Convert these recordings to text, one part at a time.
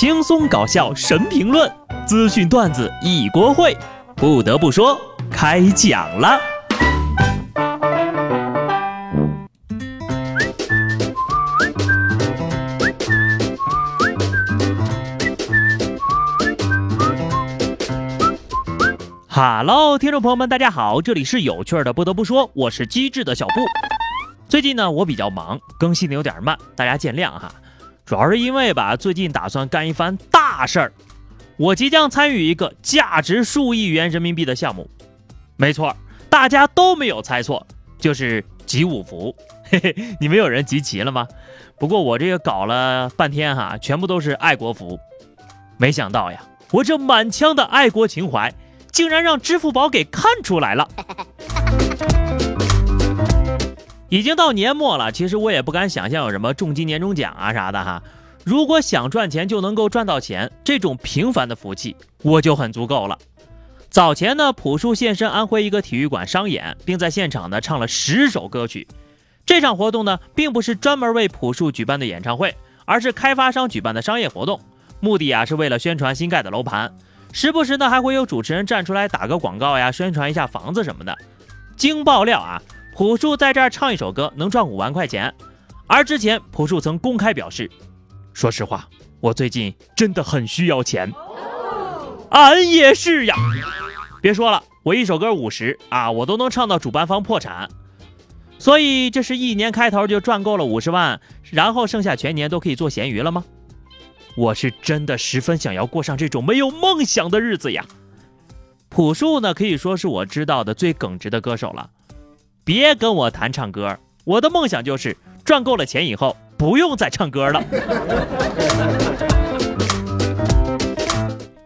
轻松搞笑神评论，资讯段子一锅烩。不得不说，开讲了。哈喽，听众朋友们，大家好，这里是有趣的。不得不说，我是机智的小布。最近呢，我比较忙，更新的有点慢，大家见谅哈。主要是因为吧，最近打算干一番大事儿，我即将参与一个价值数亿元人民币的项目。没错，大家都没有猜错，就是集五福。嘿嘿，你们有人集齐了吗？不过我这个搞了半天哈，全部都是爱国福。没想到呀，我这满腔的爱国情怀，竟然让支付宝给看出来了。已经到年末了，其实我也不敢想象有什么重金年终奖啊啥的哈。如果想赚钱就能够赚到钱，这种平凡的福气我就很足够了。早前呢，朴树现身安徽一个体育馆商演，并在现场呢唱了十首歌曲。这场活动呢，并不是专门为朴树举办的演唱会，而是开发商举办的商业活动，目的啊是为了宣传新盖的楼盘。时不时呢，还会有主持人站出来打个广告呀，宣传一下房子什么的。经爆料啊。朴树在这儿唱一首歌能赚五万块钱，而之前朴树曾公开表示：“说实话，我最近真的很需要钱。”俺也是呀。别说了，我一首歌五十啊，我都能唱到主办方破产。所以这是一年开头就赚够了五十万，然后剩下全年都可以做咸鱼了吗？我是真的十分想要过上这种没有梦想的日子呀。朴树呢，可以说是我知道的最耿直的歌手了。别跟我谈唱歌，我的梦想就是赚够了钱以后不用再唱歌了。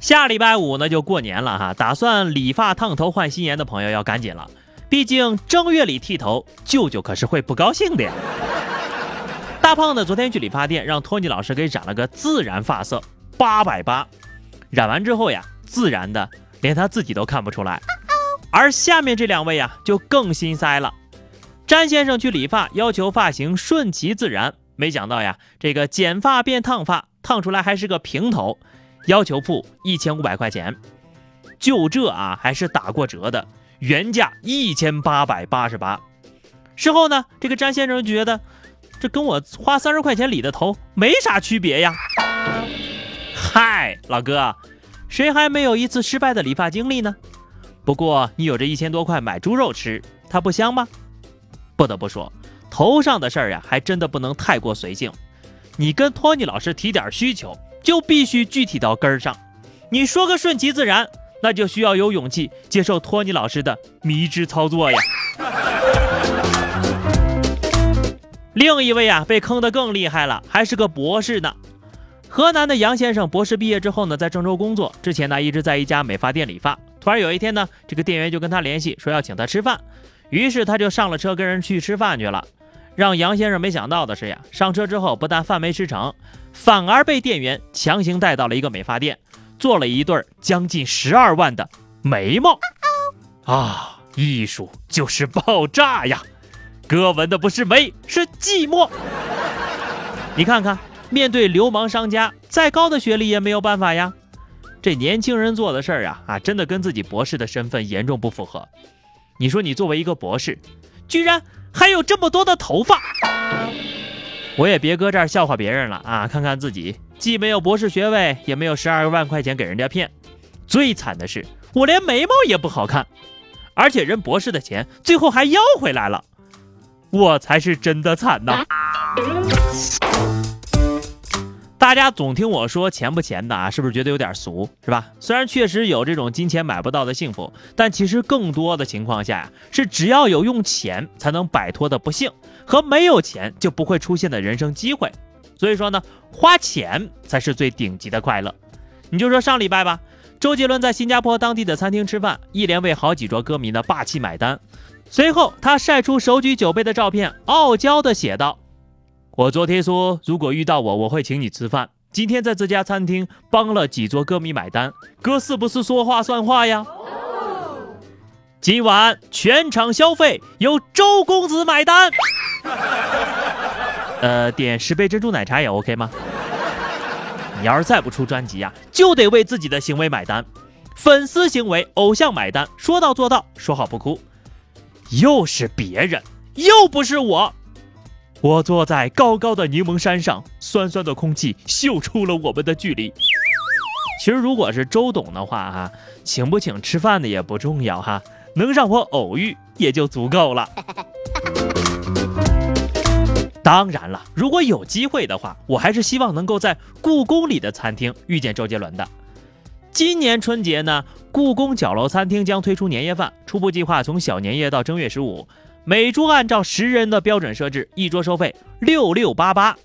下礼拜五呢就过年了哈，打算理发烫头换新颜的朋友要赶紧了，毕竟正月里剃头，舅舅可是会不高兴的呀。大胖子昨天去理发店，让托尼老师给染了个自然发色，八百八，染完之后呀，自然的连他自己都看不出来。而下面这两位呀，就更心塞了。詹先生去理发，要求发型顺其自然，没想到呀，这个剪发变烫发，烫出来还是个平头，要求付一千五百块钱。就这啊，还是打过折的，原价一千八百八十八。事后呢，这个詹先生觉得，这跟我花三十块钱理的头没啥区别呀。嗨，老哥，谁还没有一次失败的理发经历呢？不过你有这一千多块买猪肉吃，它不香吗？不得不说，头上的事儿呀，还真的不能太过随性。你跟托尼老师提点需求，就必须具体到根儿上。你说个顺其自然，那就需要有勇气接受托尼老师的迷之操作呀。另一位啊，被坑得更厉害了，还是个博士呢。河南的杨先生博士毕业之后呢，在郑州工作，之前呢一直在一家美发店理发。突然有一天呢，这个店员就跟他联系，说要请他吃饭，于是他就上了车跟人去吃饭去了。让杨先生没想到的是呀，上车之后不但饭没吃成，反而被店员强行带到了一个美发店，做了一对将近十二万的眉毛。啊，艺术就是爆炸呀！哥纹的不是眉，是寂寞。你看看，面对流氓商家，再高的学历也没有办法呀。这年轻人做的事儿呀，啊，真的跟自己博士的身份严重不符合。你说你作为一个博士，居然还有这么多的头发，我也别搁这儿笑话别人了啊！看看自己，既没有博士学位，也没有十二万块钱给人家骗。最惨的是，我连眉毛也不好看，而且人博士的钱最后还要回来了，我才是真的惨呐！大家总听我说钱不钱的啊，是不是觉得有点俗，是吧？虽然确实有这种金钱买不到的幸福，但其实更多的情况下呀，是只要有用钱才能摆脱的不幸和没有钱就不会出现的人生机会。所以说呢，花钱才是最顶级的快乐。你就说上礼拜吧，周杰伦在新加坡当地的餐厅吃饭，一连为好几桌歌迷的霸气买单。随后他晒出手举酒杯的照片，傲娇的写道。我昨天说，如果遇到我，我会请你吃饭。今天在这家餐厅帮了几桌歌迷买单，哥是不是说话算话呀？今晚全场消费由周公子买单。呃，点十杯珍珠奶茶也 OK 吗？你要是再不出专辑呀，就得为自己的行为买单。粉丝行为，偶像买单，说到做到，说好不哭。又是别人，又不是我。我坐在高高的柠檬山上，酸酸的空气嗅出了我们的距离。其实如果是周董的话，哈，请不请吃饭的也不重要，哈，能让我偶遇也就足够了。当然了，如果有机会的话，我还是希望能够在故宫里的餐厅遇见周杰伦的。今年春节呢，故宫角楼餐厅将推出年夜饭，初步计划从小年夜到正月十五。每桌按照十人的标准设置，一桌收费六六八八，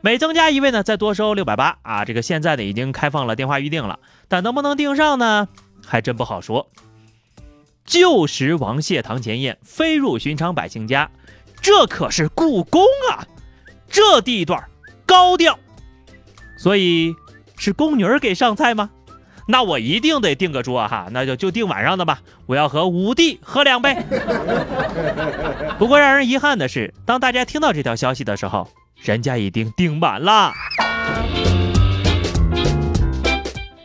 每增加一位呢，再多收六百八啊！这个现在呢已经开放了电话预订了，但能不能订上呢，还真不好说。旧时王谢堂前燕，飞入寻常百姓家，这可是故宫啊，这地段高调，所以是宫女儿给上菜吗？那我一定得订个桌哈，那就就订晚上的吧。我要和五弟喝两杯。不过让人遗憾的是，当大家听到这条消息的时候，人家已经订满了。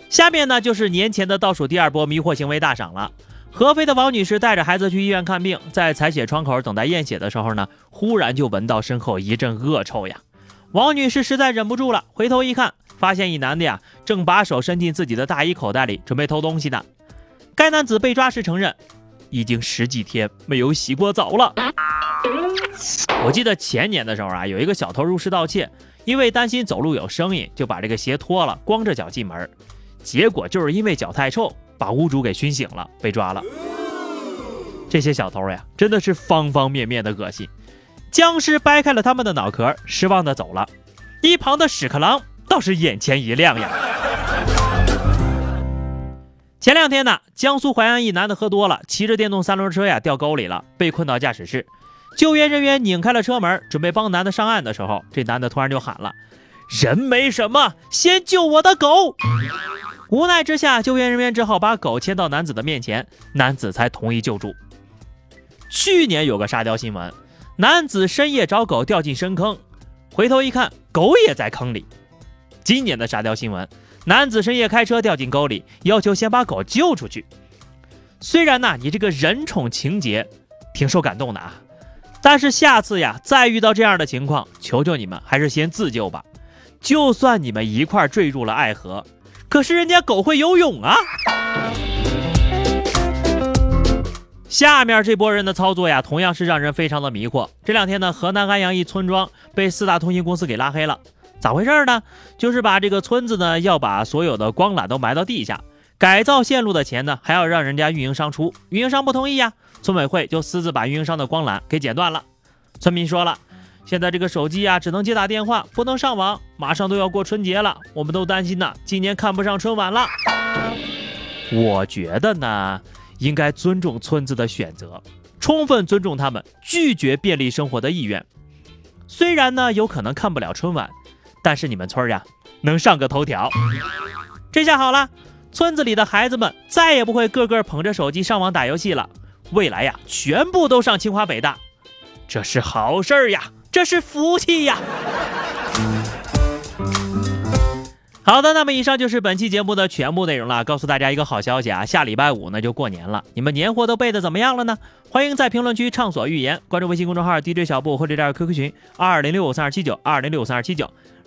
下面呢就是年前的倒数第二波迷惑行为大赏了。合肥的王女士带着孩子去医院看病，在采血窗口等待验血的时候呢，忽然就闻到身后一阵恶臭呀。王女士实在忍不住了，回头一看。发现一男的呀，正把手伸进自己的大衣口袋里，准备偷东西呢。该男子被抓时承认，已经十几天没有洗过澡了。我记得前年的时候啊，有一个小偷入室盗窃，因为担心走路有声音，就把这个鞋脱了，光着脚进门。结果就是因为脚太臭，把屋主给熏醒了，被抓了。这些小偷呀，真的是方方面面的恶心。僵尸掰开了他们的脑壳，失望的走了。一旁的屎壳郎。倒是眼前一亮呀！前两天呢，江苏淮安一男的喝多了，骑着电动三轮车呀掉沟里了，被困到驾驶室。救援人员拧开了车门，准备帮男的上岸的时候，这男的突然就喊了：“人没什么，先救我的狗！”无奈之下，救援人员只好把狗牵到男子的面前，男子才同意救助。去年有个沙雕新闻，男子深夜找狗掉进深坑，回头一看，狗也在坑里。今年的沙雕新闻，男子深夜开车掉进沟里，要求先把狗救出去。虽然呢，你这个人宠情节挺受感动的啊，但是下次呀，再遇到这样的情况，求求你们还是先自救吧。就算你们一块坠入了爱河，可是人家狗会游泳啊。下面这波人的操作呀，同样是让人非常的迷惑。这两天呢，河南安阳一村庄被四大通信公司给拉黑了。咋回事呢？就是把这个村子呢，要把所有的光缆都埋到地下，改造线路的钱呢，还要让人家运营商出。运营商不同意呀，村委会就私自把运营商的光缆给剪断了。村民说了，现在这个手机啊，只能接打电话，不能上网。马上都要过春节了，我们都担心呢，今年看不上春晚了。我觉得呢，应该尊重村子的选择，充分尊重他们拒绝便利生活的意愿。虽然呢，有可能看不了春晚。但是你们村呀，能上个头条，这下好了，村子里的孩子们再也不会个个捧着手机上网打游戏了，未来呀，全部都上清华北大，这是好事儿呀，这是福气呀。好的，那么以上就是本期节目的全部内容了。告诉大家一个好消息啊，下礼拜五呢就过年了，你们年货都备的怎么样了呢？欢迎在评论区畅所欲言，关注微信公众号 DJ 小布或者加入 QQ 群二零六五三二七九二零六五三二七九。